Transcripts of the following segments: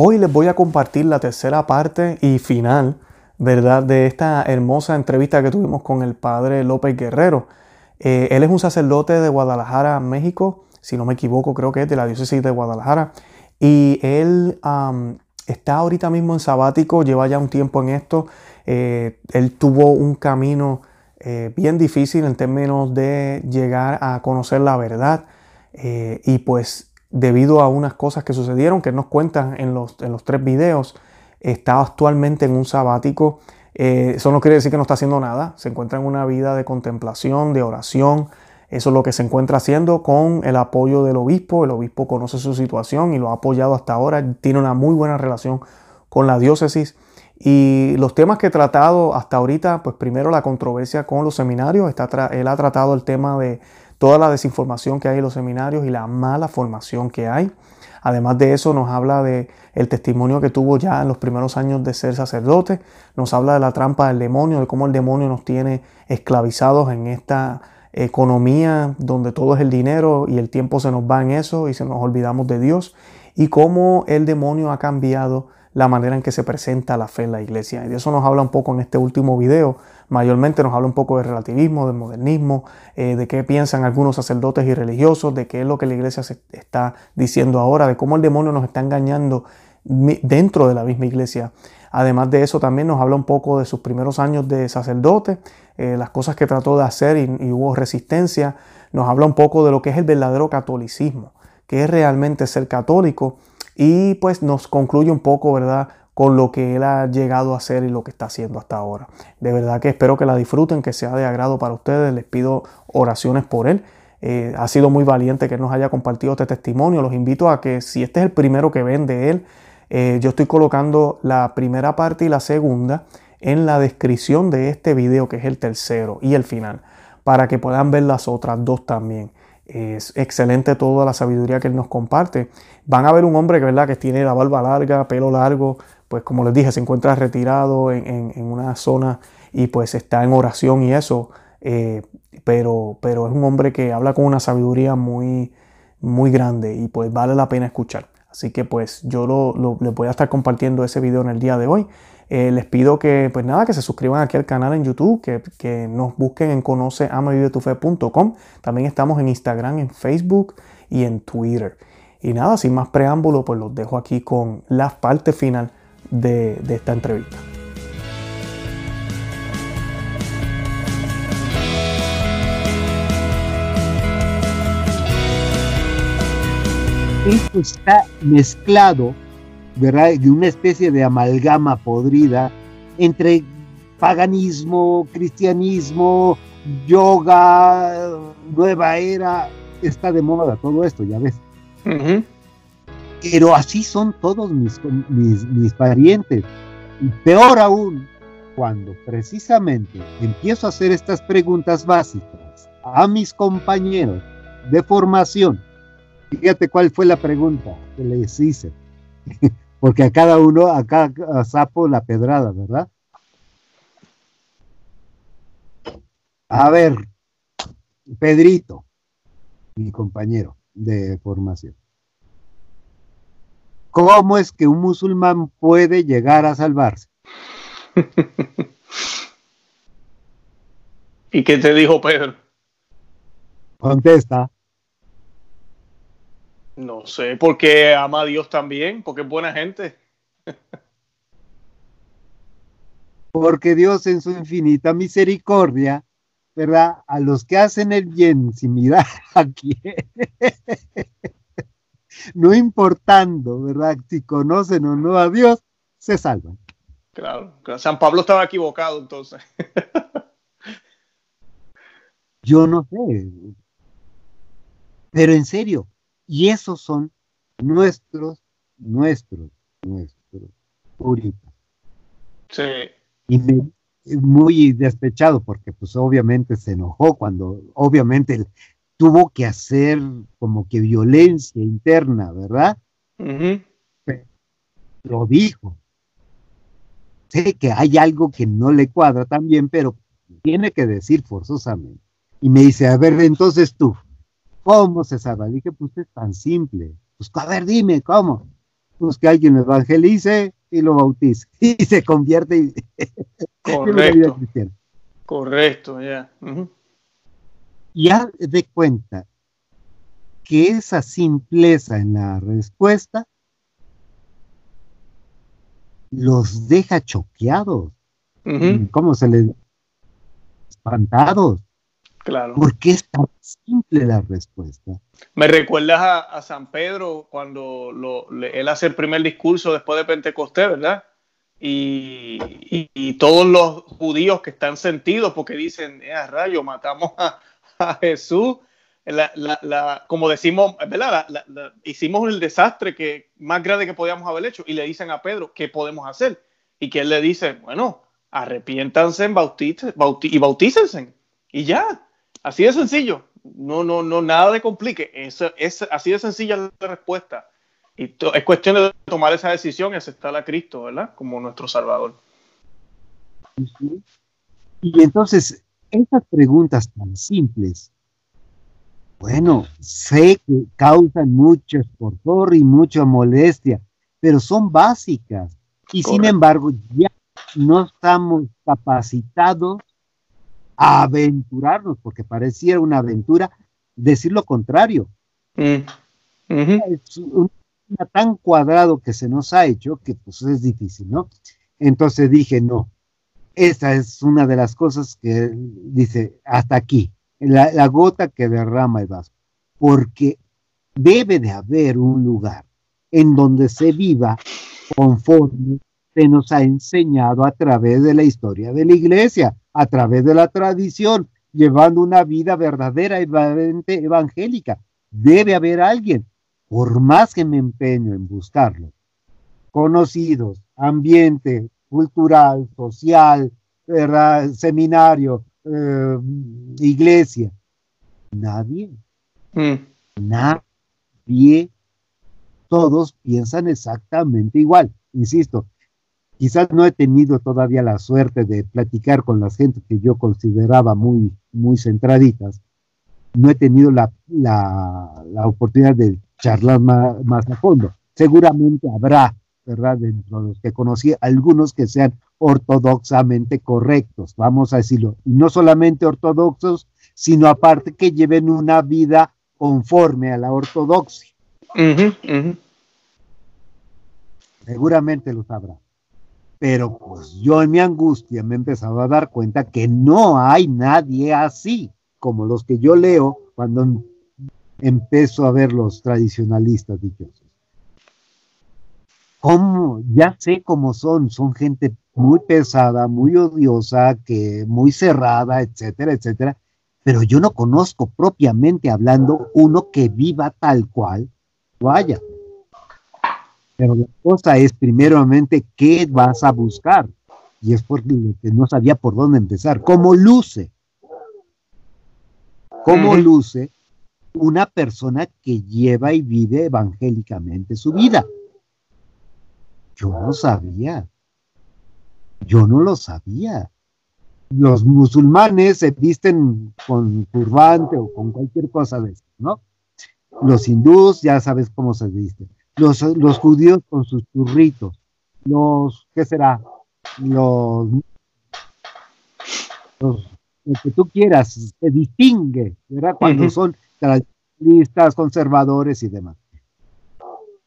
hoy les voy a compartir la tercera parte y final, ¿verdad? De esta hermosa entrevista que tuvimos con el padre López Guerrero. Eh, él es un sacerdote de Guadalajara, México, si no me equivoco, creo que es de la diócesis de Guadalajara. Y él está ahorita mismo en sabático, lleva ya un tiempo en esto. Eh, él tuvo un camino eh, bien difícil en términos de llegar a conocer la verdad. y pues debido a unas cosas que sucedieron que nos cuentan en los, en los tres videos, está actualmente en un sabático. Eh, eso no quiere decir que no está haciendo nada, se encuentra en una vida de contemplación, de oración. Eso es lo que se encuentra haciendo con el apoyo del obispo. El obispo conoce su situación y lo ha apoyado hasta ahora. Tiene una muy buena relación con la diócesis. Y los temas que he tratado hasta ahorita, pues primero la controversia con los seminarios. Está él ha tratado el tema de toda la desinformación que hay en los seminarios y la mala formación que hay. Además de eso, nos habla de el testimonio que tuvo ya en los primeros años de ser sacerdote, nos habla de la trampa del demonio, de cómo el demonio nos tiene esclavizados en esta economía donde todo es el dinero y el tiempo se nos va en eso y se nos olvidamos de Dios y cómo el demonio ha cambiado la manera en que se presenta la fe en la iglesia. Y de eso nos habla un poco en este último video, mayormente nos habla un poco de relativismo, del modernismo, eh, de qué piensan algunos sacerdotes y religiosos, de qué es lo que la iglesia se está diciendo ahora, de cómo el demonio nos está engañando dentro de la misma iglesia. Además de eso, también nos habla un poco de sus primeros años de sacerdote, eh, las cosas que trató de hacer y, hubo resistencia. Nos habla un poco de lo que es el verdadero catolicismo, que es realmente ser católico. Y pues nos concluye un poco, ¿verdad? Con lo que él ha llegado a hacer y lo que está haciendo hasta ahora. De verdad que espero que la disfruten, que sea de agrado para ustedes. Les pido oraciones por él. Eh, ha sido muy valiente que nos haya compartido este testimonio. Los invito a que si este es el primero que ven de él, eh, yo estoy colocando la primera parte y la segunda en la descripción de este video, que es el tercero y el final, para que puedan ver las otras dos también. Es excelente toda la sabiduría que él nos comparte. Van a ver un hombre que, ¿verdad? que tiene la barba larga, pelo largo, pues como les dije, se encuentra retirado en, una zona y pues está en oración y eso, eh, pero, pero es un hombre que habla con una sabiduría muy, muy grande y pues vale la pena escuchar. Así que pues yo lo, les voy a estar compartiendo ese video en el día de hoy. Eh, les pido que pues nada, que se suscriban aquí al canal en YouTube, que, que nos busquen en conoceamavivetufe.com. También estamos en Instagram, en Facebook y en Twitter. Y nada, sin más preámbulo, pues los dejo aquí con la parte final de, esta entrevista. Esto está mezclado, ¿verdad? De una especie de amalgama podrida entre paganismo, cristianismo, yoga, nueva era, está de moda todo esto, ya ves. Pero así son todos mis, mis, parientes. Y peor aún, cuando precisamente empiezo a hacer estas preguntas básicas a mis compañeros de formación, fíjate cuál fue la pregunta que les hice, porque a cada uno, a cada sapo la pedrada, ¿verdad? A ver, Pedrito, mi compañero de formación. ¿Cómo es que un musulmán puede llegar a salvarse? ¿Y qué te dijo Pedro? Contesta. No sé, porque ama a Dios también, porque es buena gente. porque Dios en su infinita misericordia, ¿verdad? A los que hacen el bien sin mirar a quién, no importando, ¿verdad? Si conocen o no a Dios, se salvan. Claro, San Pablo estaba equivocado entonces. Yo no sé. Pero en serio, y esos son nuestros, nuestros, nuestros puritas. Sí. Y muy despechado porque pues obviamente se enojó cuando obviamente tuvo que hacer como que violencia interna, ¿verdad? Lo dijo. Sé que hay algo que no le cuadra también, pero tiene que decir forzosamente. Y me dice, a ver, entonces tú, ¿cómo se salva? Le dije, pues es tan simple. Pues a ver, dime, ¿cómo? pues que alguien lo evangelice y lo bautice y se convierte y, correcto correcto ya y haz de cuenta que esa simpleza en la respuesta los deja choqueados. ¿Cómo se les espantados? Claro. Porque es tan simple la respuesta. Me recuerdas a, San Pedro cuando él hace el primer discurso después de Pentecostés, ¿verdad? Y, todos los judíos que están sentidos porque dicen, eh, rayo, matamos a, a Jesús la, como decimos, ¿verdad? hicimos el desastre que más grande que podíamos haber hecho y le dicen a Pedro, ¿qué podemos hacer? Y que él le dice, bueno, arrepiéntanse y bautícense. Y ya, así de sencillo. No, no, no, nada de complique. Es, es así de sencilla la respuesta. Y es cuestión de tomar esa decisión y aceptar a Cristo, ¿verdad? Como nuestro Salvador. Y entonces, esas preguntas tan simples bueno, sé que causan mucho esforzo y mucha molestia, pero son básicas. Y sin embargo, ya no estamos capacitados a aventurarnos, porque pareciera una aventura decir lo contrario. Mm. Es un, tan cuadrado que se nos ha hecho que pues es difícil, ¿no? Entonces dije, no, esta es una de las cosas que dice, hasta aquí, la, gota que derrama el vaso, porque debe de haber un lugar en donde se viva conforme se nos ha enseñado a través de la historia de la iglesia, a través de la tradición, llevando una vida verdadera y evangélica. Debe haber alguien, por más que me empeño en buscarlo, conocidos, ambiente cultural, social, seminario, eh, iglesia. Nadie. Mm. Nadie. Todos piensan exactamente igual. Insisto, quizás no he tenido todavía la suerte de platicar con las gente que yo consideraba muy, muy centraditas. No he tenido la, oportunidad de charlar más, más a fondo. Seguramente habrá, ¿verdad? Dentro de los que conocí, algunos que sean ortodoxamente correctos, vamos a decirlo, y no solamente ortodoxos, sino aparte que lleven una vida conforme a la ortodoxia. Seguramente lo sabrá. Pero pues yo en mi angustia me he empezado a dar cuenta que no hay nadie así como los que yo leo cuando empiezo a ver los tradicionalistas dichosos. ¿Cómo? Ya sé cómo son, son gente muy pesada, muy odiosa, que muy cerrada, etcétera, etcétera. Pero yo no conozco propiamente hablando uno que viva tal cual vaya. Pero la cosa es primeramente qué vas a buscar. Y es porque no sabía por dónde empezar. ¿Cómo luce? ¿Cómo luce una persona que lleva y vive evangélicamente su vida? Yo no sabía. Yo no lo sabía. Los musulmanes se visten con turbante o con cualquier cosa de eso, ¿no? Los hindús ya sabes cómo se visten. Los, los judíos con sus churritos. Los, ¿qué será? Los, los lo que tú quieras, se distingue, ¿verdad? Cuando son tradicionalistas, conservadores y demás.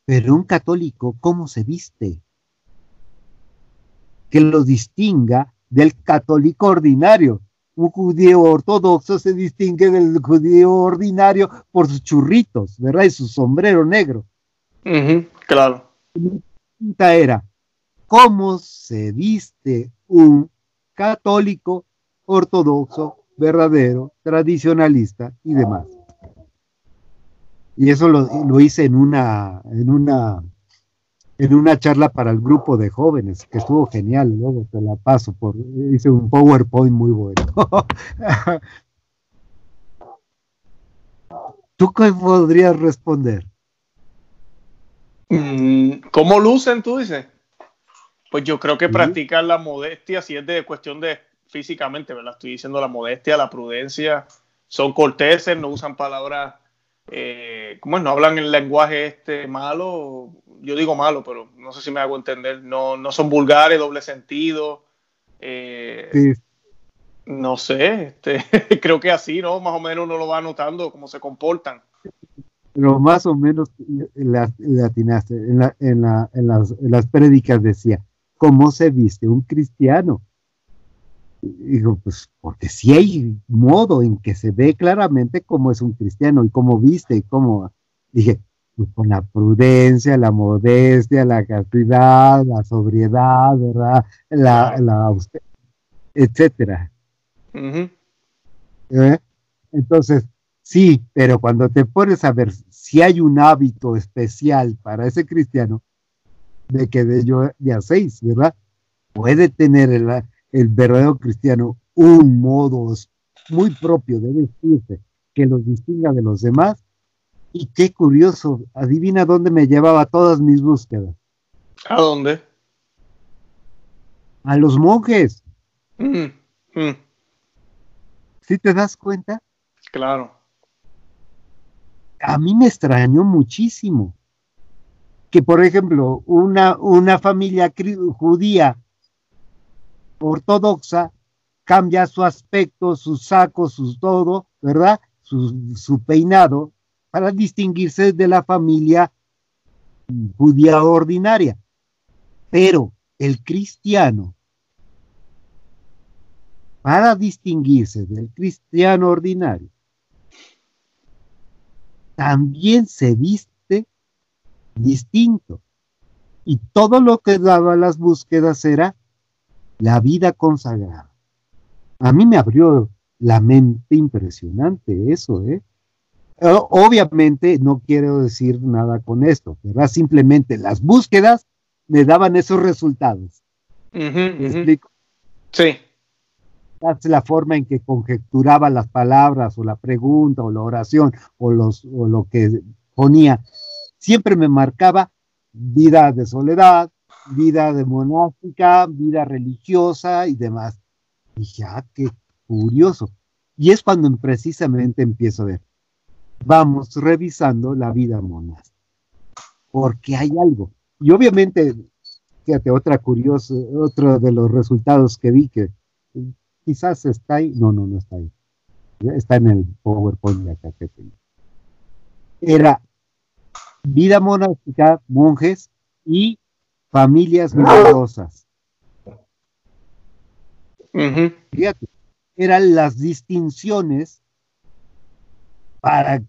Pero un católico, ¿cómo se viste? que lo distinga del católico ordinario. Un judío ortodoxo se distingue del judío ordinario por sus churritos, ¿verdad? Y su sombrero negro. claro. La pregunta era, ¿cómo se viste un católico ortodoxo, verdadero, tradicionalista y demás? Y eso lo, lo hice en una, en una en una charla para el grupo de jóvenes, que estuvo genial, luego te la paso, por, hice un PowerPoint muy bueno. ¿Tú qué podrías responder? Mm, ¿Cómo lucen, tú dices? Pues yo creo que practican la modestia, si es de cuestión de físicamente, ¿verdad? Estoy diciendo la modestia, la prudencia, son corteses, no usan palabras eh, ¿cómo es? No hablan el lenguaje este malo, yo digo malo, pero no sé si me hago entender, no, no son vulgares, doble sentido. Eh, no sé, este, creo que así, ¿no? Más o menos uno lo va notando cómo se comportan. Pero más o menos latinaste. En, la, en, la, en, las, en las prédicas decía, ¿cómo se viste un cristiano? Digo, pues porque si hay modo en que se ve claramente cómo es un cristiano y cómo viste y cómo, dije, pues, con la prudencia, la modestia, la castidad, la sobriedad, ¿verdad? La, la etcétera. ¿Eh? Entonces, sí, pero cuando te pones a ver si hay un hábito especial para ese cristiano, de que de yo ya seis, ¿verdad? Puede tener el, el verdadero cristiano un modo muy propio de vestirse que los distinga de los demás. Y qué curioso, adivina dónde me llevaba todas mis búsquedas. ¿A dónde? A los monjes. Mm, mm. ¿Sí te das cuenta? Claro. A mí me extrañó muchísimo que, por ejemplo, una, una familia judía ortodoxa cambia su aspecto, sus sacos, su todo, ¿verdad? Su, peinado para distinguirse de la familia judía ordinaria. Pero el cristiano, para distinguirse del cristiano ordinario, también se viste distinto. Y todo lo que daba las búsquedas era la vida consagrada. A mí me abrió la mente impresionante eso, ¿eh? Obviamente no quiero decir nada con esto, ¿verdad? Simplemente las búsquedas me daban esos resultados. ¿Me explico? Sí. La forma en que conjecturaba las palabras o la pregunta o la oración o, los, o lo que ponía. Siempre me marcaba vida de soledad, vida de monástica, vida religiosa y demás. Y ya, qué curioso. Y es cuando precisamente empiezo a ver, vamos revisando la vida monástica, porque hay algo. Y obviamente, fíjate, otra curiosa, otro de los resultados que vi que quizás está ahí, no, no, no está ahí. Está en el PowerPoint de acá que tengo. Era vida monástica, monjes y familias numerosas. Fíjate, eran las distinciones para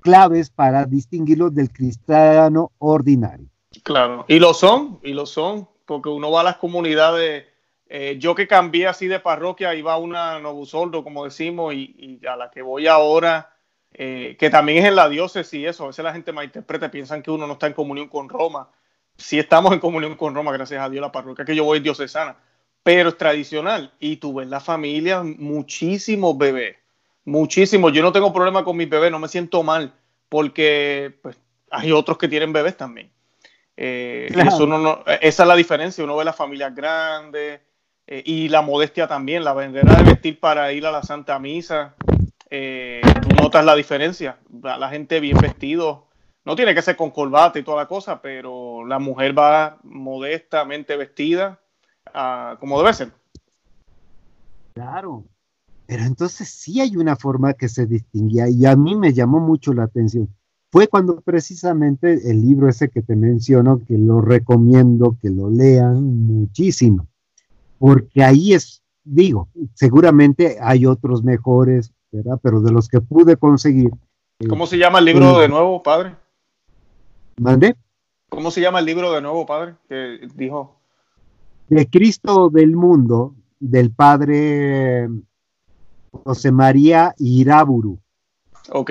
claves para distinguirlos del cristiano ordinario. Claro, y lo son, y lo son, porque uno va a las comunidades, eh, yo que cambié así de parroquia, iba a una Novusoldo, como decimos, y, a la que voy ahora, eh, que también es en la diócesis y eso, a veces la gente interpreta, piensan que uno no está en comunión con Roma, si estamos en comunión con Roma, gracias a Dios, la parroquia que yo voy es diocesana, pero es tradicional. Y tú ves la familia, muchísimos bebés, muchísimos. Yo no tengo problema con mis bebés, no me siento mal, porque pues, hay otros que tienen bebés también. Eh, esa es la diferencia, uno ve las familias grandes eh, y la modestia también, la bandera de vestir para ir a la Santa Misa. Eh, tú notas la diferencia, la gente bien vestido, no tiene que ser con corbata y toda la cosa, pero la mujer va modestamente vestida ah, como debe ser. Claro, pero entonces sí hay una forma que se distinguía y a mí me llamó mucho la atención. Fue cuando precisamente el libro ese que te menciono, que lo recomiendo que lo lean muchísimo, porque ahí es, digo, seguramente hay otros mejores, ¿verdad? Pero de los que pude conseguir. ¿Cómo se llama el libro de nuevo, padre? ¿Mande? ¿Cómo se llama el libro de nuevo, padre? Que dijo. De Cristo del mundo, del padre José María Iraburu. Ok.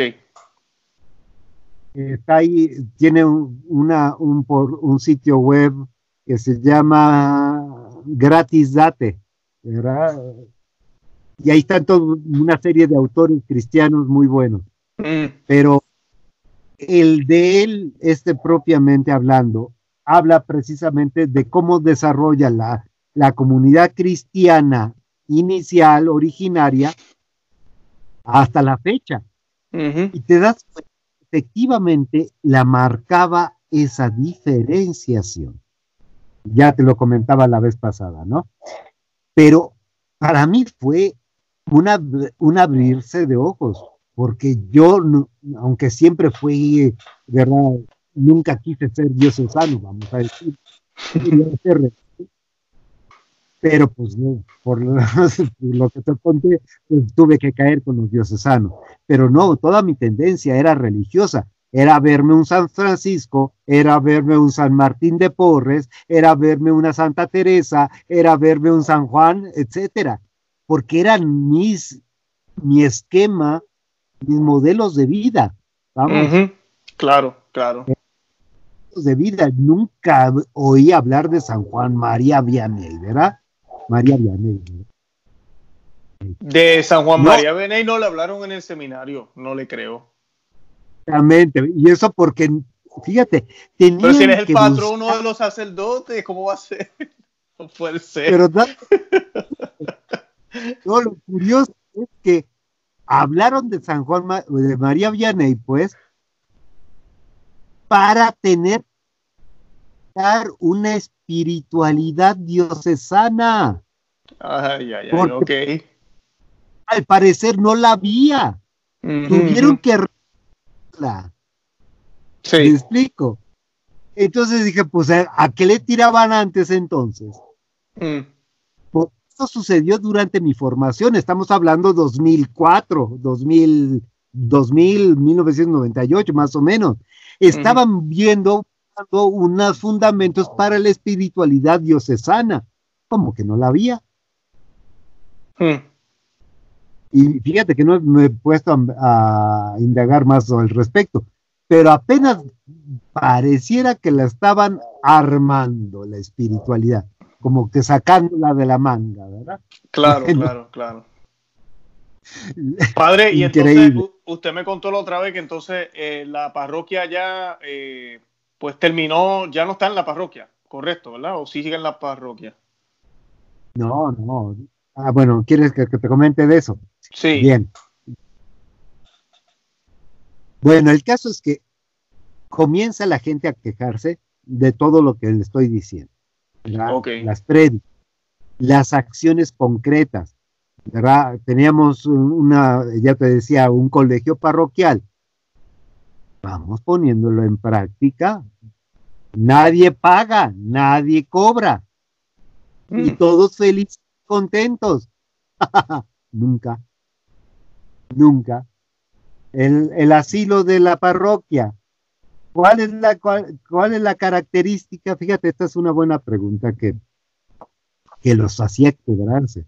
Está ahí, tiene un, una, un, por, un sitio web que se llama Gratis Date, ¿verdad? Y ahí están toda una serie de autores cristianos muy buenos. Mm. Pero el de él, este propiamente hablando, habla precisamente de cómo desarrolla la, la comunidad cristiana inicial, originaria, hasta la fecha. Y te das cuenta efectivamente la marcaba esa diferenciación. Ya te lo comentaba la vez pasada, ¿no? Pero para mí fue una, un abrirse de ojos, porque yo, aunque siempre fui, ¿verdad? Nunca quise ser diocesano, vamos a decir. Pero pues no, por lo, que te conté, pues tuve que caer con los diocesanos. Pero no, toda mi tendencia era religiosa. Era verme un San Francisco, era verme un San Martín de Porres, era verme una Santa Teresa, era verme un San Juan, etcétera porque eran mis, mi esquema, mis modelos de vida. Vamos. Claro, claro. De vida, nunca oí hablar de San Juan María Vianney, ¿verdad? María Vianney. De San Juan María Vianney no le hablaron en el seminario, no le creo. Exactamente, y eso porque, fíjate, Pero si eres el patrono de los sacerdotes, ¿cómo va a ser? No puede ser. Pero, No, lo curioso es que hablaron de San Juan, de María Vianney, pues, para tener una espiritualidad diocesana. Ay, ay, ay, ok. Al parecer no la había. Tuvieron que la. Sí. ¿Me explico? Entonces dije, pues, ¿a qué le tiraban antes entonces? Mm sucedió durante mi formación, estamos hablando 2004, 2000, 2000, 1998 más o menos. Estaban viendo unos fundamentos para la espiritualidad diocesana, como que no la había. Hmm. Y fíjate que no me he puesto a, a indagar más al respecto, pero apenas pareciera que la estaban armando la espiritualidad como que sacándola de la manga, ¿verdad? Claro, claro, claro. Padre, y entonces usted me contó la otra vez que entonces eh, la parroquia ya, eh, pues terminó, ya no está en la parroquia, correcto, ¿verdad? ¿O sí sigue en la parroquia? No, no. Ah, bueno, ¿quieres que, te comente de eso? Sí. Bien. Bueno, el caso es que comienza la gente a quejarse de todo lo que le estoy diciendo las prédicas, las acciones concretas. ¿verdad? Teníamos una, ya te decía, un colegio parroquial. Vamos poniéndolo en práctica. Nadie paga, nadie cobra. Y mm. todos felices, contentos. nunca, nunca. El, el asilo de la parroquia, ¿Cuál es la, cuál, es la característica? Fíjate, esta es una buena pregunta que, que los hacía quebrarse.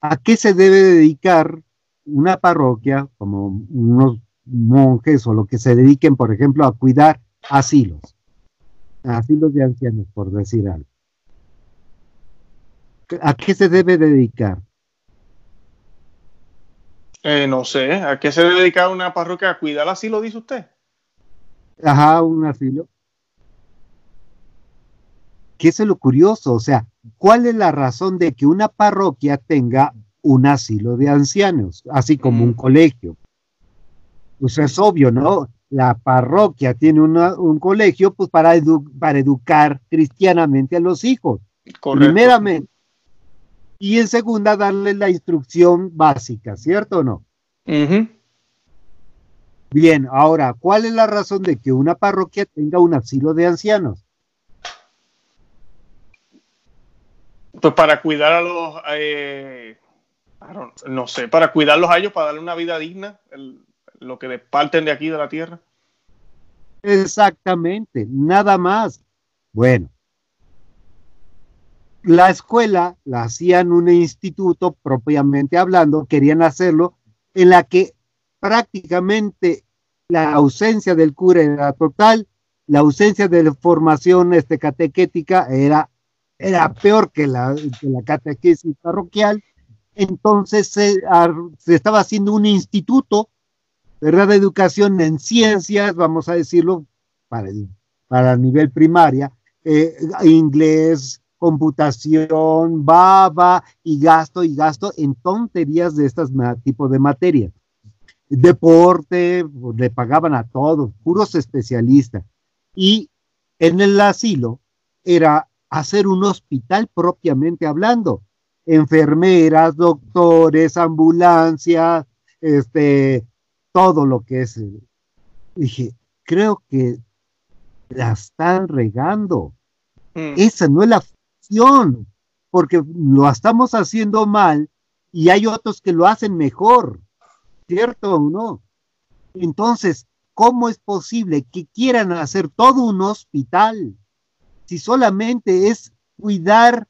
¿A qué se debe dedicar una parroquia, como unos monjes o lo que se dediquen, por ejemplo, a cuidar asilos? Asilos de ancianos, por decir algo. ¿A qué se debe dedicar? Eh, no sé, ¿a qué se dedica una parroquia a cuidar asilo, dice usted? Ajá, un asilo. ¿Qué es lo curioso? O sea, ¿cuál es la razón de que una parroquia tenga un asilo de ancianos, así como un mm. colegio? Pues es obvio, ¿no? La parroquia tiene un colegio pues para, para educar cristianamente a los hijos. Primeramente. Y en segunda, darle la instrucción básica, ¿cierto o no? Bien, ahora, ¿cuál es la razón de que una parroquia tenga un asilo de ancianos? Pues para cuidar a los, eh, no sé, para cuidarlos a ellos, para darle una vida digna, lo que parten de aquí de la tierra. Exactamente, nada más. Bueno, la escuela la hacían un instituto propiamente hablando, querían hacerlo, en la que prácticamente la ausencia del cura era total, la ausencia de formación este, catequética era, era peor que la, catequesis parroquial, entonces se, estaba haciendo un instituto, ¿verdad?, de educación en ciencias, vamos a decirlo, para el, para nivel primaria, eh, inglés, computación, baba y gasto y gasto en tonterías de estos tipo de materias. Deporte, le pagaban a todos, puros especialistas. Y en el asilo era hacer un hospital propiamente hablando. Enfermeras, doctores, ambulancias, este, todo lo que es. Dije, creo que la están regando. Mm. Esa no es la función, porque lo estamos haciendo mal y hay otros que lo hacen mejor, ¿cierto o no? Entonces, ¿cómo es posible que quieran hacer todo un hospital si solamente es cuidar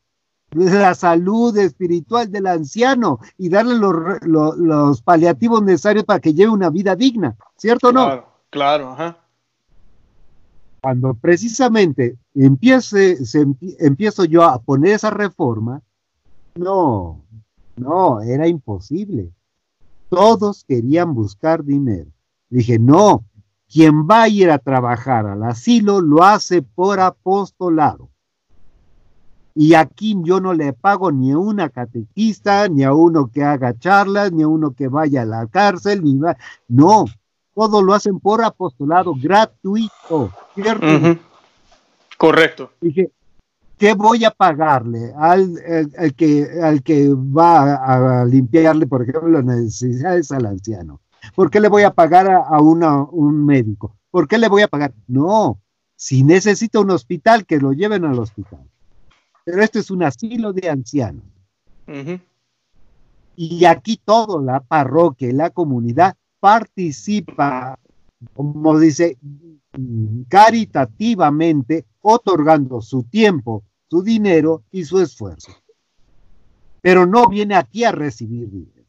la salud espiritual del anciano y darle los, paliativos necesarios para que lleve una vida digna, ¿cierto o no? Claro, ajá. Cuando precisamente empiece, empiezo yo a poner esa reforma, no, no, era imposible. Todos querían buscar dinero. Dije, no, quien va a ir a trabajar al asilo lo hace por apostolado. Y aquí yo no le pago ni a una catequista, ni a uno que haga charlas, ni a uno que vaya a la cárcel, ni No, todo lo hacen por apostolado gratuito, ¿cierto? Correcto. Dije, ¿qué voy a pagarle al, que, al que va a, limpiarle, por ejemplo, las necesidades al anciano? ¿Por qué le voy a pagar a, un médico? ¿Por qué le voy a pagar? No, si necesita un hospital, que lo lleven al hospital. Pero esto es un asilo de ancianos. Y aquí todo, la parroquia y la comunidad participa, como dice, caritativamente, otorgando su tiempo, su dinero y su esfuerzo. Pero no viene aquí a recibir dinero.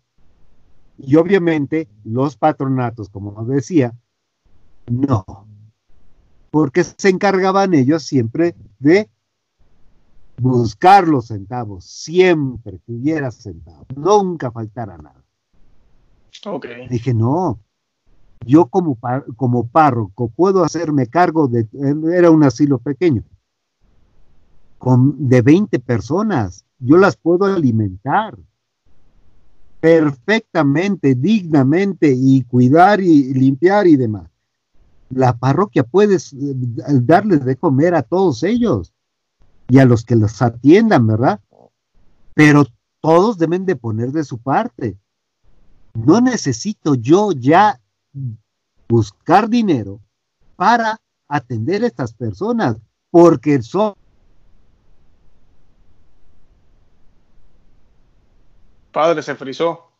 Y obviamente los patronatos, como decía, no, porque se encargaban ellos siempre de buscar los centavos, siempre que hubiera centavos, nunca faltara nada. Okay. Dije, no, yo como, como párroco puedo hacerme cargo de, era un asilo pequeño, con, de 20 personas, yo las puedo alimentar perfectamente, dignamente y cuidar y limpiar y demás. La parroquia puede darles de comer a todos ellos y a los que los atiendan, ¿verdad? Pero todos deben de poner de su parte. No necesito yo ya buscar dinero para atender a estas personas, porque son... Padre, se frizó.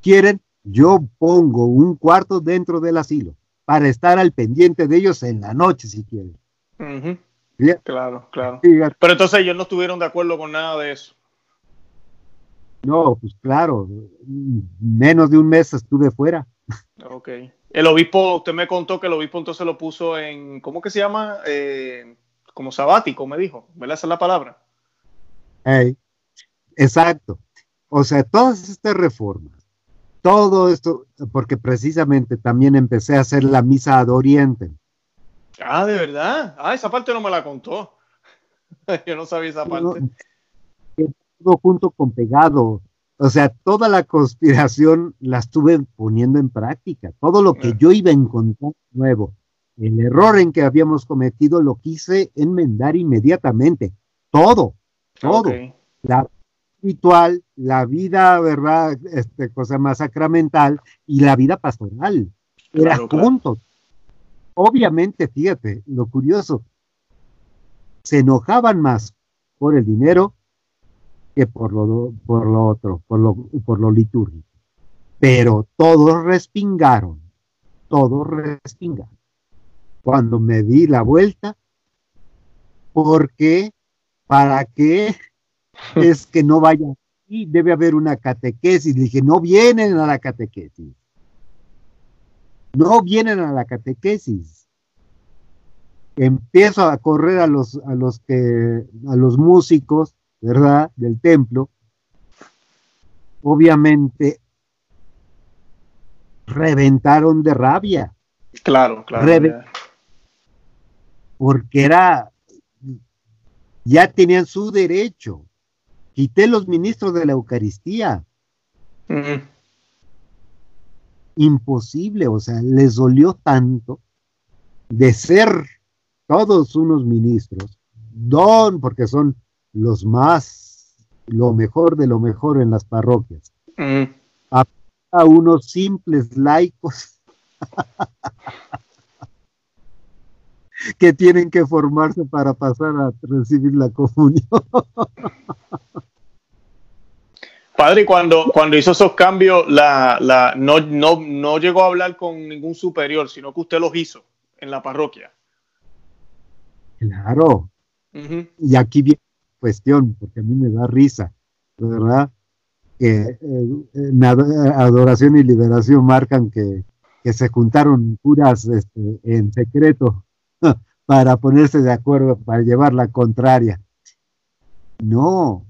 Quieren, yo pongo un cuarto dentro del asilo para estar al pendiente de ellos en la noche si quieren. Claro, claro. Pero entonces ellos no estuvieron de acuerdo con nada de eso. No, pues claro, menos de un mes estuve fuera. Ok. El obispo, usted me contó que el obispo entonces lo puso en, ¿cómo que se llama? Eh, como sabático, me dijo, ¿verdad? Esa es la palabra. exacto. O sea, todas estas reformas, todo esto, porque precisamente también empecé a hacer la misa ad oriente. Ah, de verdad. Ah, esa parte no me la contó. Yo no sabía esa parte todo junto con pegado. O sea, toda la conspiración la estuve poniendo en práctica. Todo lo que yo iba a encontrar nuevo, el error en que habíamos cometido, lo quise enmendar inmediatamente. Todo, todo. La espiritual, la vida, ¿verdad? Este, cosa más sacramental y la vida pastoral. Era juntos. Obviamente, fíjate, lo curioso, se enojaban más por el dinero que por lo, por lo otro, por lo, por lo litúrgico. Pero todos respingaron, todos respingaron. Cuando me di la vuelta, porque, ¿para qué? Es que no vayan y debe haber una catequesis. dije, no vienen a la catequesis. No vienen a la catequesis. Empiezo a correr a los, a los que, a los músicos, ¿verdad? Del templo, obviamente reventaron de rabia. Claro, claro. porque era, ya tenían su derecho. Quité los ministros de la Eucaristía. imposible, o sea, les dolió tanto de ser todos unos ministros, don, porque son los más, lo mejor de lo mejor en las parroquias, Mm. a unos simples laicos que tienen que formarse para pasar a recibir la comunión. Padre, cuando, cuando hizo esos cambios, la, la, no, no, no llegó a hablar con ningún superior, sino que usted los hizo en la parroquia. Claro, y aquí viene cuestión, porque a mí me da risa, ¿verdad? Que eh, en ado- adoración y liberación marcan que, que se juntaron curas este, en secreto para ponerse de acuerdo, para llevar la contraria. No,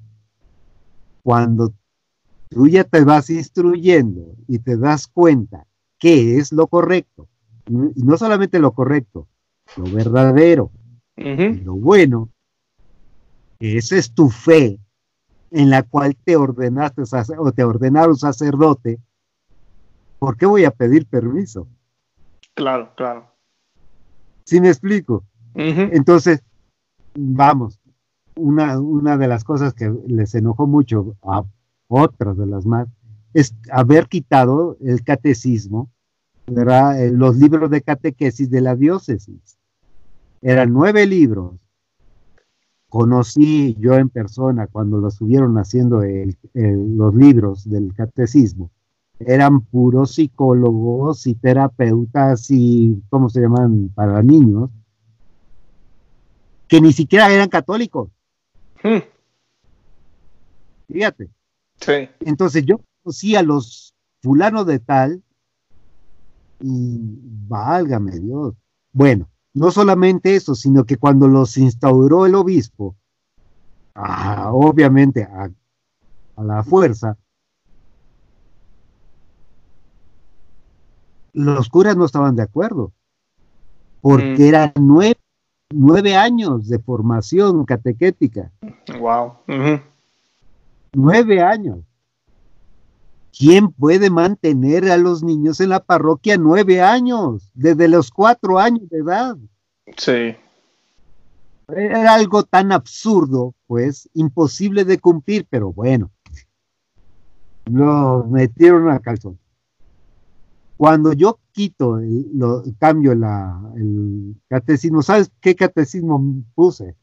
cuando tú ya te vas instruyendo y te das cuenta qué es lo correcto, y no solamente lo correcto, lo verdadero, lo bueno, esa es tu fe en la cual te ordenaste o te ordenaron sacerdote, ¿por qué voy a pedir permiso? Claro, claro. ¿Sí me explico? Entonces, vamos, una, una de las cosas que les enojó mucho a otras de las más es haber quitado el catecismo, ¿verdad? Eh, los libros de catequesis de la diócesis. Eran nueve libros. Conocí yo en persona cuando lo estuvieron haciendo el- el- los libros del catecismo. Eran puros psicólogos y terapeutas y, ¿cómo se llaman? Para niños, que ni siquiera eran católicos. Mm. Fíjate. Sí. Entonces yo conocí a los fulanos de tal y válgame Dios. Bueno, no solamente eso, sino que cuando los instauró el obispo, obviamente a, a la fuerza, los curas no estaban de acuerdo, porque Mm. eran nueve, nueve años de formación catequética. Wow. Nueve años. ¿Quién puede mantener a los niños en la parroquia nueve años? Desde los cuatro años de edad. Sí. Era algo tan absurdo, pues, imposible de cumplir, pero bueno. Lo metieron a calzón. Cuando yo quito, el, lo, cambio la, el catecismo, ¿sabes qué catecismo puse?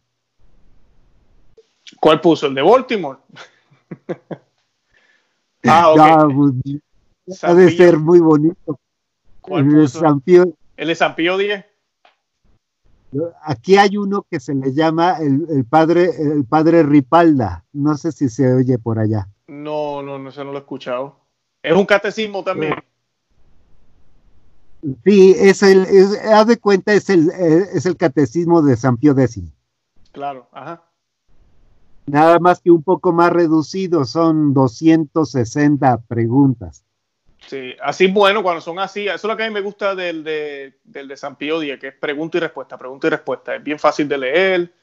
¿Cuál puso? ¿El de Baltimore? ah. Ya, pues, ha de ser muy bonito. ¿Cuál El puso? San Pío- ¿El de San Pío X? Aquí hay uno que se le llama el, el padre el padre Ripalda. No sé si se oye por allá. No, no, no, ese no lo he escuchado. Es un catecismo también. Sí, es el, es, haz de cuenta, es el, eh, es el catecismo de San Pío X. Claro, ajá. Nada más que un poco más reducido, son 260 preguntas. Sí, así bueno cuando son así. Eso es lo que a mí me gusta del de, del de San Pío X, que es pregunta y respuesta, pregunta y respuesta. Es bien fácil de leer,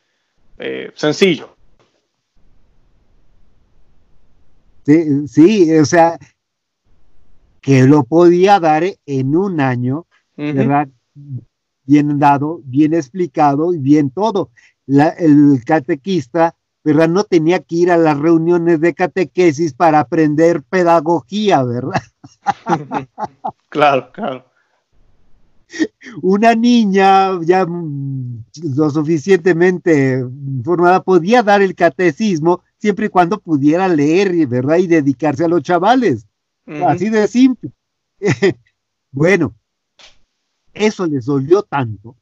eh, sencillo. Sí, sí, o sea, que lo podía dar en un año. ¿verdad? Bien dado, bien explicado y bien todo. La- el catequista, ¿verdad? No tenía que ir a las reuniones de catequesis para aprender pedagogía, ¿verdad? claro, claro. Una niña ya mm, lo suficientemente formada podía dar el catecismo siempre y cuando pudiera leer, ¿verdad? Y dedicarse a los chavales. Así de simple. bueno, eso les dolió tanto,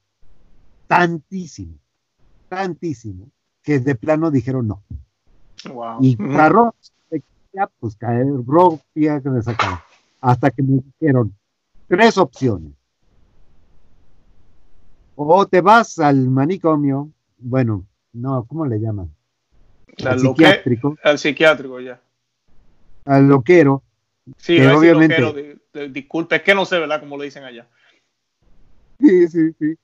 tantísimo, tantísimo, que de plano dijeron no. Wow. Y ya, pues caer propia que me sacaron. Hasta que me dijeron tres opciones. O te vas al manicomio, bueno, no, ¿cómo le llaman? Al, psiquiátrico, al psiquiátrico ya. al loquero, Sí, Que obviamente- loquero, di- di- disculpe, es que no sé, ¿verdad? Como lo dicen allá. Sí, sí, sí.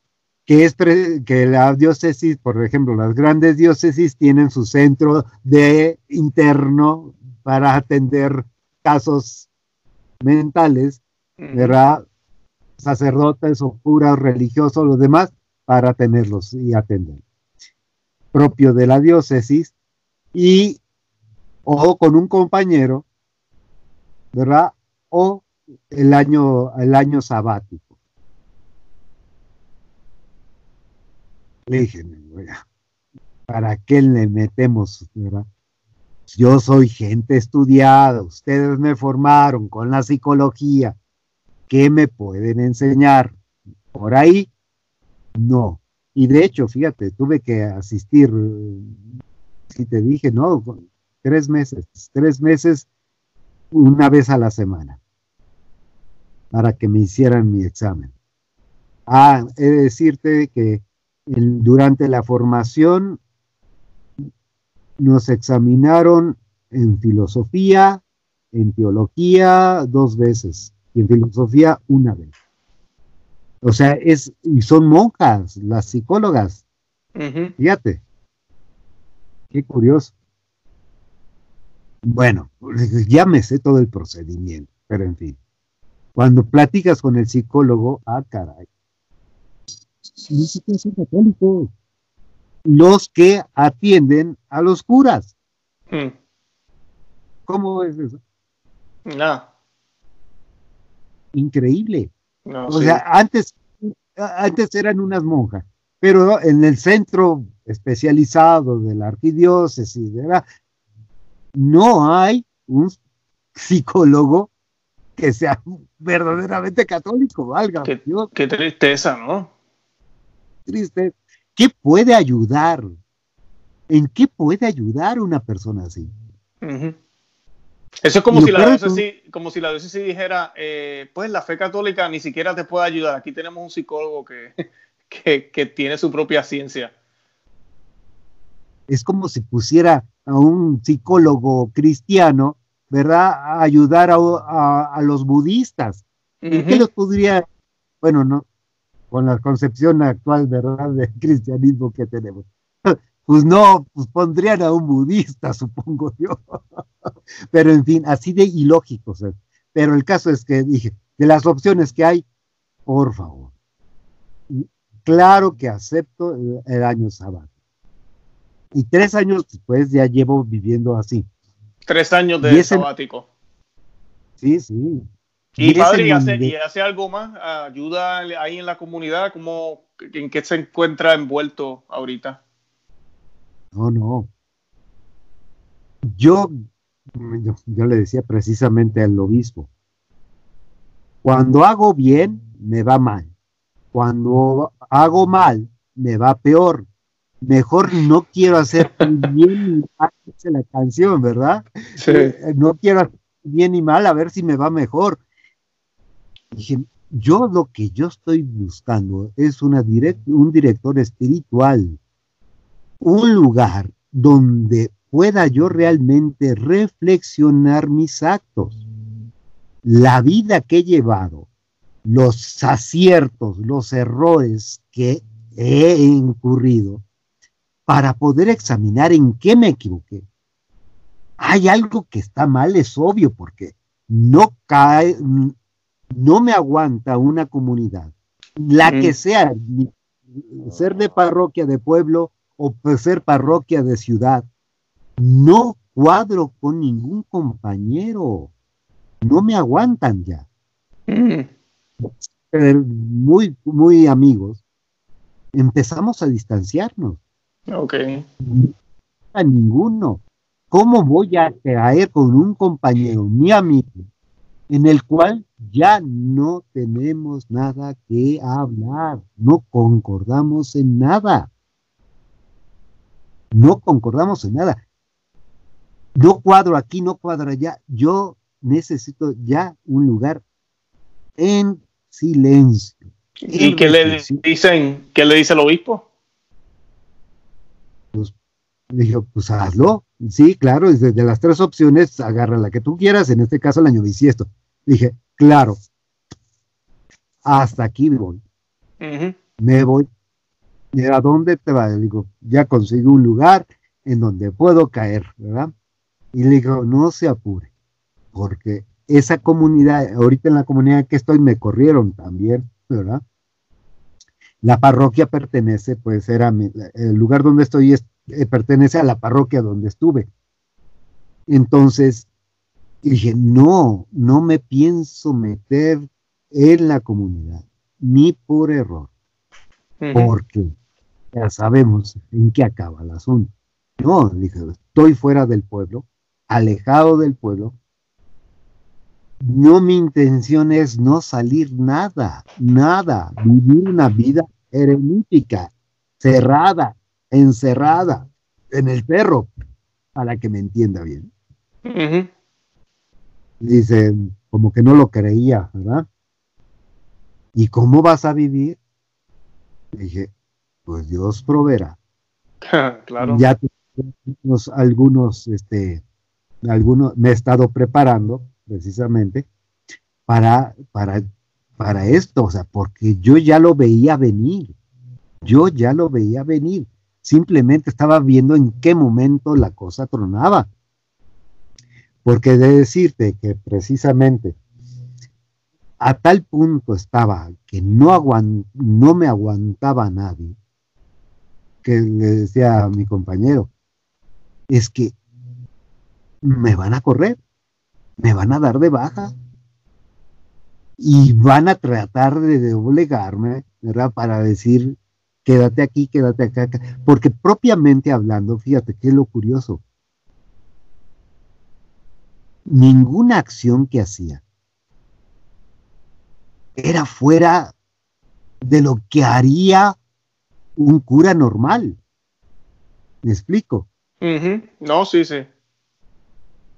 Que es pre- que la diócesis, por ejemplo, las grandes diócesis tienen su centro de interno para atender casos mentales ¿verdad? Sacerdotes o curas religiosos, los demás, para tenerlos y atender. Propio de la diócesis y o con un compañero, ¿verdad? O el año, el año sabático. Le ¿para qué le metemos, verdad? Yo soy gente estudiada, ustedes me formaron con la psicología. ¿Qué me pueden enseñar? Por ahí, no. Y de hecho, fíjate, tuve que asistir, si te dije, no, tres meses, tres meses, una vez a la semana, para que me hicieran mi examen. Ah, he de decirte que durante la formación nos examinaron en filosofía, en teología dos veces y en filosofía una vez. O sea, es, y son monjas, las psicólogas. Fíjate. Qué curioso. Bueno, ya me sé todo el procedimiento, pero en fin. Cuando platicas con el psicólogo, ah, caray. Ni siquiera son católicos los que atienden a los curas. Hmm. ¿Cómo es eso? No. Increíble. o sea, antes, antes eran unas monjas, pero en el centro especializado de la arquidiócesis, ¿verdad? no hay un psicólogo que sea verdaderamente católico, valga. Qué, qué tristeza, ¿no? Triste. ¿Qué puede ayudar? ¿En qué puede ayudar una persona así? Eso es como si, la diócesis, como si la dijera, eh, pues la fe católica ni siquiera te puede ayudar. Aquí tenemos un psicólogo que, que, tiene su propia ciencia. Es como si pusiera a un psicólogo cristiano, ¿verdad?, a ayudar a, los budistas. ¿Qué los podría, bueno, no, con la concepción actual, ¿verdad?, del cristianismo que tenemos. Pues no, pues pondrían a un budista, supongo yo. Pero en fin, así de ilógico. Pero el caso es que dije, de las opciones que hay, por favor. Claro que acepto el, año sabático. Y tres años después ya llevo viviendo así. Tres años de sabático. Sí, sí. Y, padre, hace, algo más? ¿Ayuda ahí en la comunidad? ¿Cómo, ¿En qué se encuentra envuelto ahorita? No, no. Yo, yo, le decía precisamente al obispo, cuando hago bien, me va mal. Cuando hago mal, me va peor. Mejor no quiero hacer bien ni mal, la canción, ¿verdad? Eh, no quiero hacer bien ni mal, a ver si me va mejor Dije, yo lo que yo estoy buscando es una un director espiritual, un lugar donde pueda yo realmente reflexionar mis actos, la vida que he llevado, los aciertos, los errores que he incurrido, para poder examinar en qué me equivoqué. Hay algo que está mal, es obvio, porque no cae, no me aguanta una comunidad, la que sea, ser de parroquia de pueblo o ser parroquia de ciudad, no cuadro con ningún compañero, no me aguantan ya. Muy, muy amigos, empezamos a distanciarnos. Ok. A ninguno. ¿Cómo voy a caer con un compañero, mi amigo, en el cual ya no tenemos nada que hablar, no concordamos en nada. No concordamos en nada. No cuadro aquí, no cuadro allá. Yo necesito ya un lugar en silencio. ¿Y qué le dicen? ¿Qué le dice el obispo? Pues dijo, pues hazlo. Sí, claro, desde las tres opciones, agarra la que tú quieras, en este caso el año bisiesto. Dije, claro, hasta aquí voy. Me voy. ¿A dónde te va? digo, ya consigo un lugar en donde puedo caer, ¿verdad? Y le digo, no se apure, porque esa comunidad, ahorita en la comunidad que estoy me corrieron también, ¿verdad? La parroquia pertenece, pues era el lugar donde estoy eh, pertenece a la parroquia donde estuve. Entonces, dije, no, no me pienso meter en la comunidad, ni por error, porque ya sabemos en qué acaba el asunto. No, dije, estoy fuera del pueblo, alejado del pueblo. No, mi intención es no salir nada, nada, vivir una vida eremítica, cerrada, encerrada en el perro, para que me entienda bien. Dice, como que no lo creía, ¿verdad? ¿Y cómo vas a vivir? Dije, pues Dios proveerá. claro. Ya tenemos algunos, este, algunos, me he estado preparando precisamente para, para, para esto, o sea, porque yo ya lo veía venir, yo ya lo veía venir, simplemente estaba viendo en qué momento la cosa tronaba. Porque de decirte que precisamente a tal punto estaba que no, no me aguantaba nadie, que le decía a mi compañero, es que me van a correr, me van a dar de baja y van a tratar de doblegarme, ¿verdad? Para decir, quédate aquí, quédate acá, porque propiamente hablando, fíjate qué es lo curioso, ninguna acción que hacía era fuera de lo que haría un cura normal. ¿Me explico? No, sí, sí.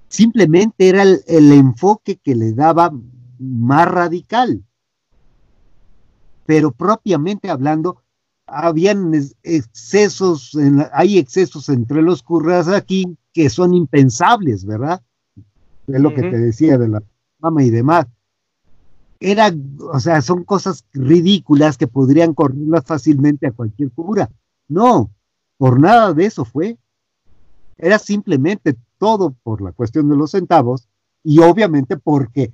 Simplemente era el, enfoque que le daba más radical. Pero propiamente hablando, habían excesos, hay excesos entre los curas aquí que son impensables, ¿verdad? Es lo que te decía de la mama y demás era, o sea, son cosas ridículas que podrían correrlas fácilmente a cualquier cura. No, por nada de eso fue. Era simplemente todo por la cuestión de los centavos y obviamente porque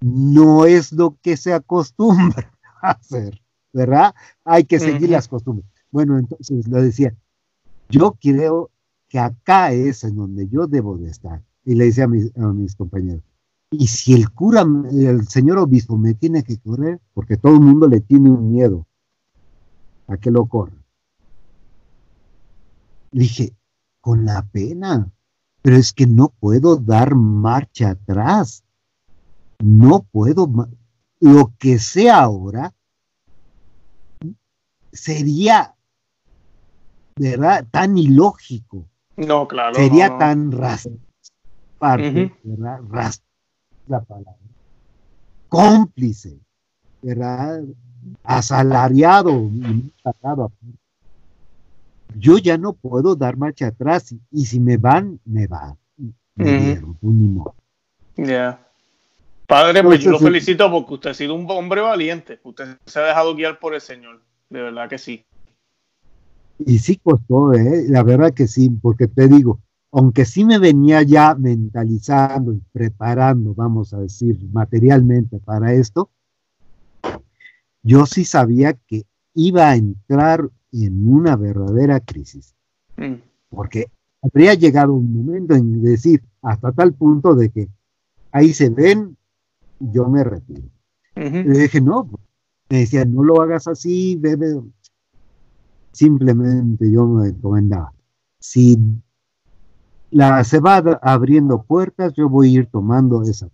no es lo que se acostumbra a hacer, ¿verdad? Hay que seguir las costumbres. Bueno, entonces le decía, yo creo que acá es en donde yo debo de estar. Y le decía a mis, a mis compañeros, y si el cura, el señor obispo me tiene que correr, porque todo el mundo le tiene un miedo a que lo corra. Dije, con la pena, pero es que no puedo dar marcha atrás. No puedo, lo que sea ahora, sería, ¿verdad? Tan ilógico. No, claro. Sería tan ras, ¿verdad? la palabra. Cómplice, ¿verdad? Asalariado, yo ya no puedo dar marcha atrás y si me van, me van. Me Ya. Padre, pues yo lo felicito porque usted ha sido un hombre valiente. Usted se ha dejado guiar por el Señor. De verdad que sí. Y sí costó, ¿eh? la verdad que sí, porque te digo, aunque sí me venía ya mentalizando y preparando, vamos a decir, materialmente para esto, yo sí sabía que iba a entrar en una verdadera crisis. Mm. Porque habría llegado un momento en decir, hasta tal punto de que ahí se ven, yo me retiro. Le dije, no, me decía, no lo hagas así, debe. Simplemente yo me recomendaba, si la, se va abriendo puertas, yo voy a ir tomando esa,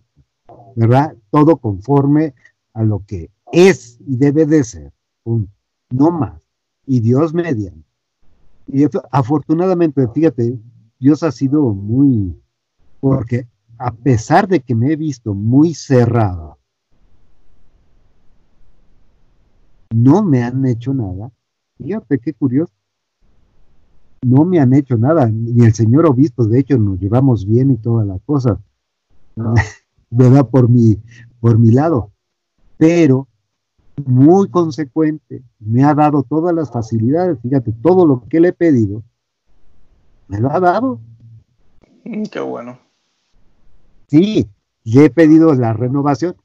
¿verdad? Todo conforme a lo que es y debe de ser, no más. Y Dios mediante. Y afortunadamente, fíjate, Dios ha sido muy, porque a pesar de que me he visto muy cerrado, no me han hecho nada. Fíjate qué curioso no me han hecho nada, ni el señor obispo, de hecho nos llevamos bien y todas las cosas, ¿verdad? Por mi, por mi lado, pero muy consecuente, me ha dado todas las facilidades, fíjate, todo lo que le he pedido, me lo ha dado. Mm, qué bueno. Sí, le he pedido la renovación.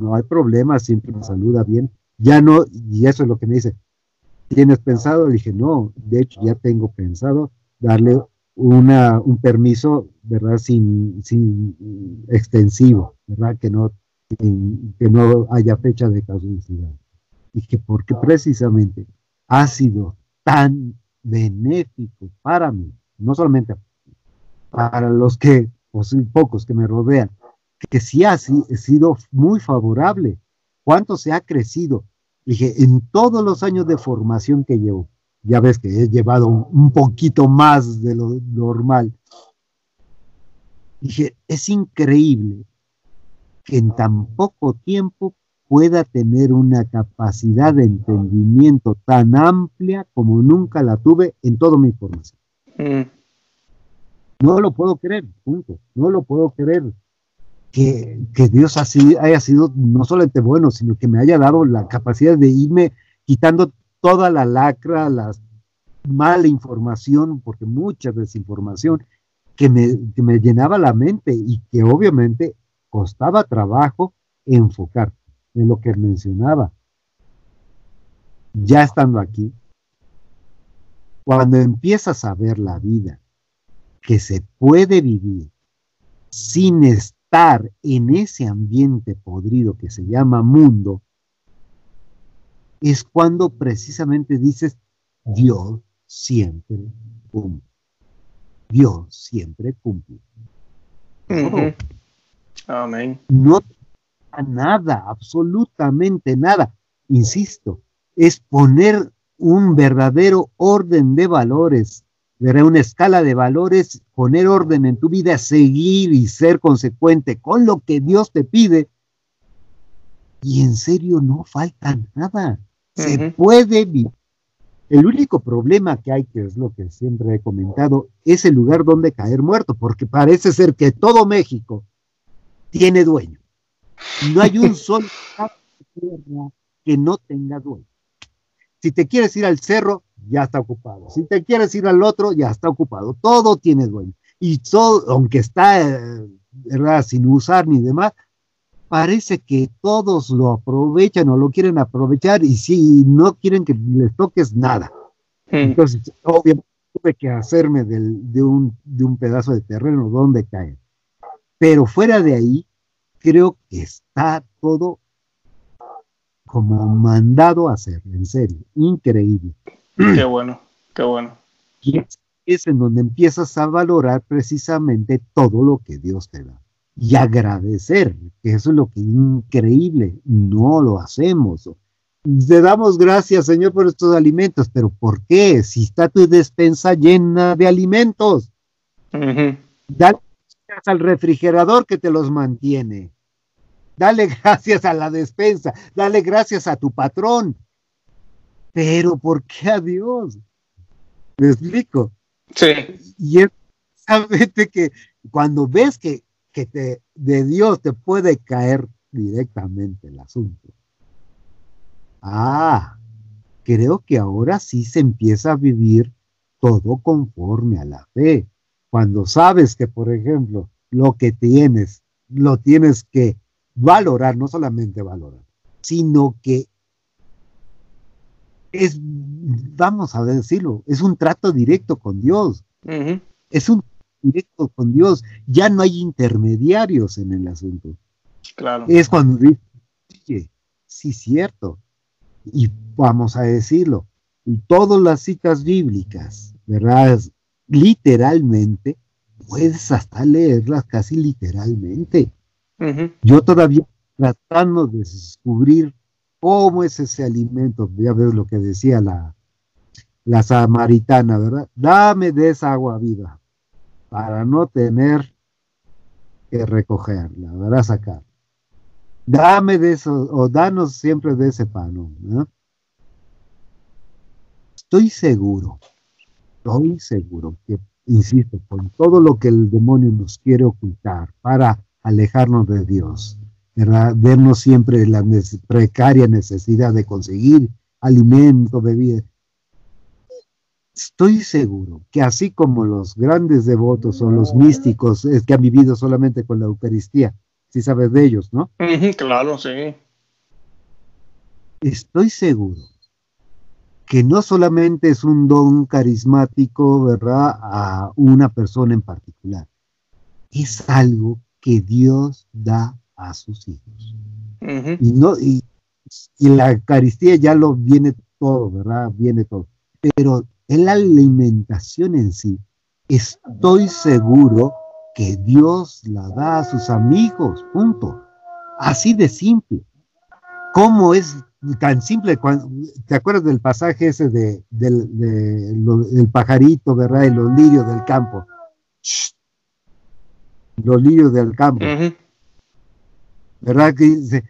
No hay problema, siempre me saluda bien. Ya no, y eso es lo que me dice. ¿Tienes pensado? Le dije, no, de hecho ya tengo pensado darle una, un permiso, ¿verdad? Sin, sin extensivo, ¿verdad? Que no, que no haya fecha de caducidad. Dije, porque precisamente ha sido tan benéfico para mí, no solamente para los que, o pocos que me rodean, que sí ha sido muy favorable. ¿Cuánto se ha crecido? Dije, en todos los años de formación que llevo, ya ves que he llevado un, poquito más de lo normal. Dije, es increíble que en tan poco tiempo pueda tener una capacidad de entendimiento tan amplia como nunca la tuve en toda mi formación. Mm. No lo puedo creer, punto. No lo puedo creer. Que, Dios así haya sido no solamente bueno, sino que me haya dado la capacidad de irme quitando toda la lacra, la mala información, porque mucha desinformación, que me, que me llenaba la mente y que obviamente costaba trabajo enfocar en lo que mencionaba. Ya estando aquí, cuando empiezas a ver la vida que se puede vivir sin estar en ese ambiente podrido que se llama mundo, es cuando precisamente dices, Dios siempre cumple. Dios siempre cumple. Amén. No nada, absolutamente nada. Insisto, es poner un verdadero orden de valores, una escala de valores, poner orden en tu vida, seguir y ser consecuente con lo que Dios te pide. Y en serio no falta nada. Se puede vivir. El único problema que hay, que es lo que siempre he comentado, es el lugar donde caer muerto, porque parece ser que todo México tiene dueño. No hay un solo que no tenga dueño. Si te quieres ir al cerro, ya está ocupado. Si te quieres ir al otro, ya está ocupado. Todo tiene dueño. Y todo, aunque está eh, sin usar ni demás, parece que todos lo aprovechan o lo quieren aprovechar y si no quieren que les toques nada. Entonces, obviamente, tuve que hacerme de, un, de un pedazo de terreno donde caer. Pero fuera de ahí, creo que está todo como mandado a hacer, en serio, increíble. Qué bueno, qué bueno. Y es, en donde empiezas a valorar precisamente todo lo que Dios te da y agradecer, que eso es lo que es increíble, no lo hacemos. Te damos gracias, Señor, por estos alimentos, pero ¿por qué? Si está tu despensa llena de alimentos, dale gracias al refrigerador que te los mantiene. Dale gracias a la despensa, dale gracias a tu patrón. Pero ¿por qué a Dios? ¿Me explico? Sí. Y es precisamente que cuando ves que, que te, de Dios te puede caer directamente el asunto. Ah, creo que ahora sí se empieza a vivir todo conforme a la fe. Cuando sabes que, por ejemplo, lo que tienes, lo tienes que valorar, no solamente valorar, sino que es, vamos a decirlo, es un trato directo con Dios. Es un directo con Dios. Ya no hay intermediarios en el asunto. Claro. Es cuando dice, sí, cierto. Y vamos a decirlo, todas las citas bíblicas, ¿verdad? Literalmente, puedes hasta leerlas casi literalmente. Yo todavía tratando de descubrir cómo es ese alimento, ya ves lo que decía la, la samaritana, ¿verdad? Dame de esa agua viva para no tener que recogerla, ¿verdad? Sacar. Dame de eso, o danos siempre de ese pan, ¿no? Estoy seguro, estoy seguro que, insisto, con todo lo que el demonio nos quiere ocultar para alejarnos de Dios, ¿verdad? Vernos siempre la precaria necesidad de conseguir alimento, bebida. estoy seguro que así como los grandes devotos o los místicos es que han vivido solamente con la Eucaristía, si sabes de ellos, ¿no? claro, sí. Estoy seguro que no solamente es un don carismático, ¿verdad?, a una persona en particular, es algo que Dios da a sus hijos. Y no y, la Eucaristía ya lo viene todo, ¿verdad? Viene todo. Pero en la alimentación en sí, estoy seguro que Dios la da a sus amigos, punto. Así de simple. ¿Cómo es tan simple? ¿Te acuerdas del pasaje ese de, del pajarito, verdad? Y los lirios del campo. Los lirios del campo. ¿Verdad? Que dice,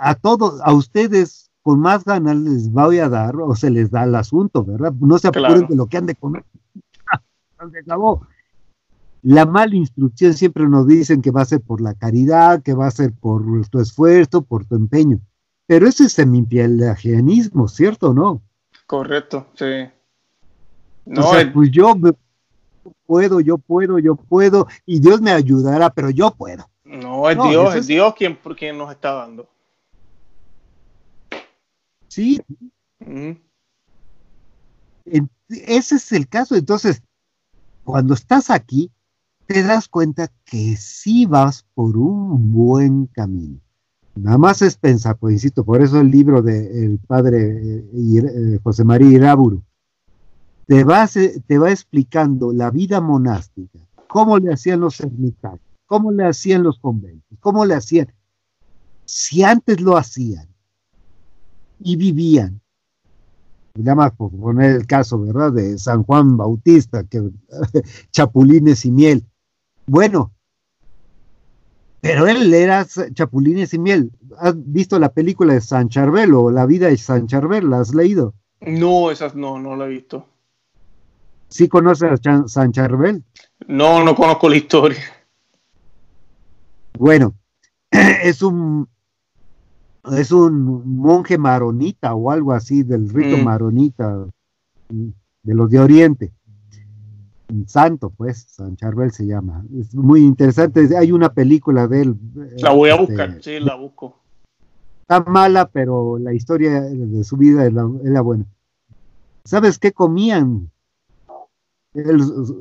a todos, a ustedes con más ganas les voy a dar o se les da el asunto, ¿verdad? No se apuren de lo que han de comer. se acabó. La mala instrucción siempre nos dicen que va a ser por la caridad, que va a ser por tu esfuerzo, por tu empeño. Pero eso es semi-pelagianismo, ¿cierto o no? Correcto, sí. No, pues yo puedo, yo puedo, yo puedo, y Dios me ayudará, pero yo puedo. No, es Dios, es, Dios quien, quien nos está dando. Sí. Ese es el caso. Entonces, cuando estás aquí, te das cuenta que sí vas por un buen camino. Nada más es pensar, pues insisto, por eso el libro del padre eh, eh, José María Iraburu te va, te va explicando la vida monástica, cómo le hacían los ermitaños, cómo le hacían los conventos, cómo le hacían. Si antes lo hacían y vivían, nada más por poner el caso, ¿verdad? De San Juan Bautista, que chapulines y miel, bueno, pero él era chapulines y miel. ¿Has visto la película de San Charbel o La vida de San Charbel? ¿La has leído? No, esas no, no la he visto. ¿Sí conoces a San Charbel? No, no conozco la historia. Bueno, es un es un monje maronita o algo así del rito mm. maronita de los de Oriente santo, pues, San Charbel se llama. Es muy interesante. Hay una película de él. La voy a este, buscar, sí, la busco. Está mala, pero la historia de su vida es la, buena. ¿Sabes qué comían?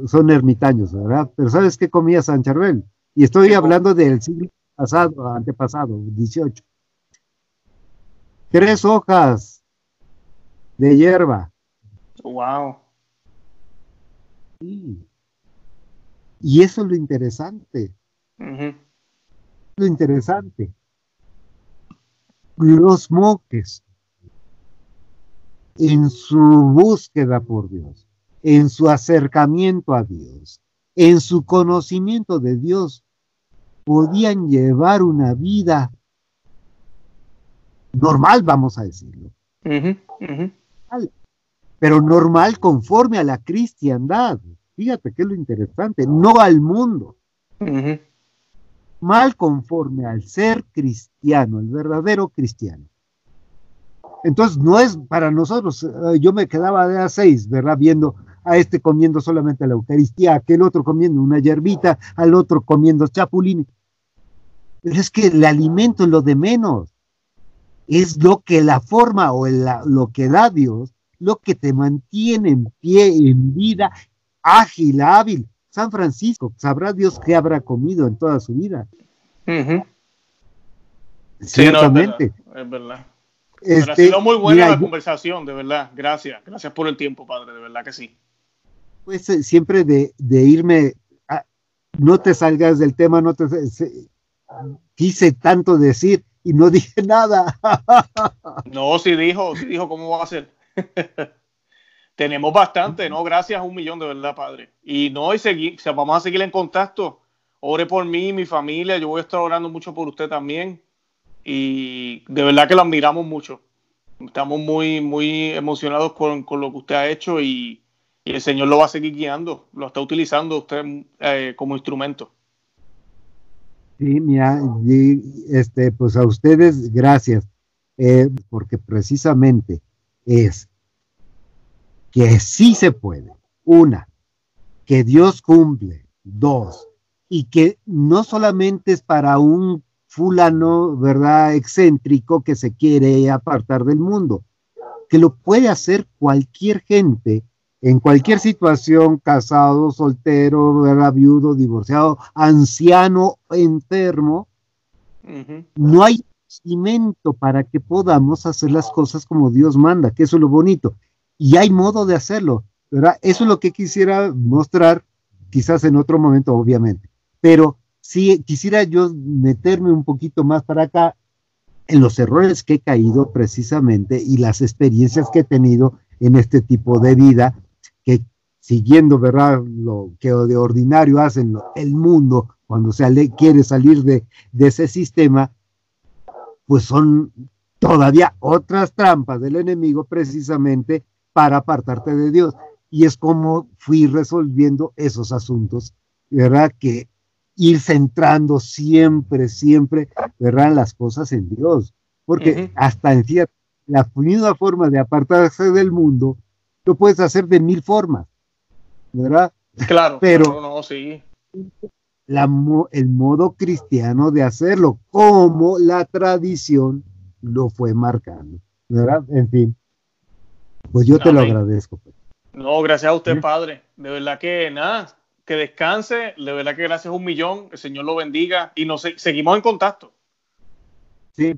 Son ermitaños, ¿verdad? Pero ¿sabes qué comía San Charbel? Y estoy hablando del siglo pasado, antepasado, 18. Tres hojas de hierba. Wow. Y eso es lo interesante. Lo interesante. Los monjes, en su búsqueda por Dios, en su acercamiento a Dios, en su conocimiento de Dios, podían llevar una vida normal, vamos a decirlo pero normal conforme a la cristiandad. Fíjate que es lo interesante, no al mundo. Mal conforme al ser cristiano, el verdadero cristiano. Entonces no es para nosotros, eh, yo me quedaba de a seis, ¿verdad? Viendo a este comiendo solamente la Eucaristía, a aquel otro comiendo una yerbita, al otro comiendo chapulines. Pero es que el alimento es lo de menos. Es lo que la forma o lo que da Dios lo que te mantiene en pie, en vida, ágil, hábil. San Francisco, sabrá Dios qué habrá comido en toda su vida. Ciertamente. es verdad. Este, ha sido muy buena la conversación, de verdad. Gracias, gracias por el tiempo, padre, de verdad que sí. Pues eh, siempre de, irme, no te salgas del tema, no te quise tanto decir y no dije nada. no, sí dijo, sí dijo cómo va a ser. Tenemos bastante, ¿no? Gracias a un millón de verdad, padre. Y no, y seguir, vamos a seguir en contacto. Ore por mí, mi familia. Yo voy a estar orando mucho por usted también. Y de verdad que lo admiramos mucho. Estamos muy, muy emocionados con, lo que usted ha hecho y, el Señor lo va a seguir guiando. Lo está utilizando usted eh, como instrumento. Sí, mira, este, pues a ustedes gracias, eh, porque precisamente es que sí se puede. Una, que Dios cumple. Dos, y que no solamente es para un fulano, ¿verdad?, excéntrico que se quiere apartar del mundo, que lo puede hacer cualquier gente en cualquier situación, casado, soltero, viudo, divorciado, anciano, enfermo, no hay cimiento para que podamos hacer las cosas como Dios manda, que eso es lo bonito. Y hay modo de hacerlo, ¿verdad? Eso es lo que quisiera mostrar, quizás en otro momento, obviamente. Pero sí quisiera yo meterme un poquito más para acá en los errores que he caído precisamente y las experiencias que he tenido en este tipo de vida, siguiendo, ¿verdad? Lo que de ordinario hacen el mundo cuando se quiere salir de, de ese sistema, pues son todavía otras trampas del enemigo precisamente para apartarte de Dios. Y es como fui resolviendo esos asuntos, ¿verdad? Que ir centrando siempre, siempre, ¿verdad? Las cosas en Dios. Porque hasta en cierta, la misma forma de apartarse del mundo, lo puedes hacer de mil formas, ¿verdad? Claro, pero no, sí. La, el modo cristiano de hacerlo, como la tradición lo fue marcando, ¿verdad? En fin, pues yo te lo agradezco. Pues. No, gracias a usted, padre. De verdad que nada, que descanse. De verdad que gracias un millón. El Señor lo bendiga y nos seguimos en contacto. Sí,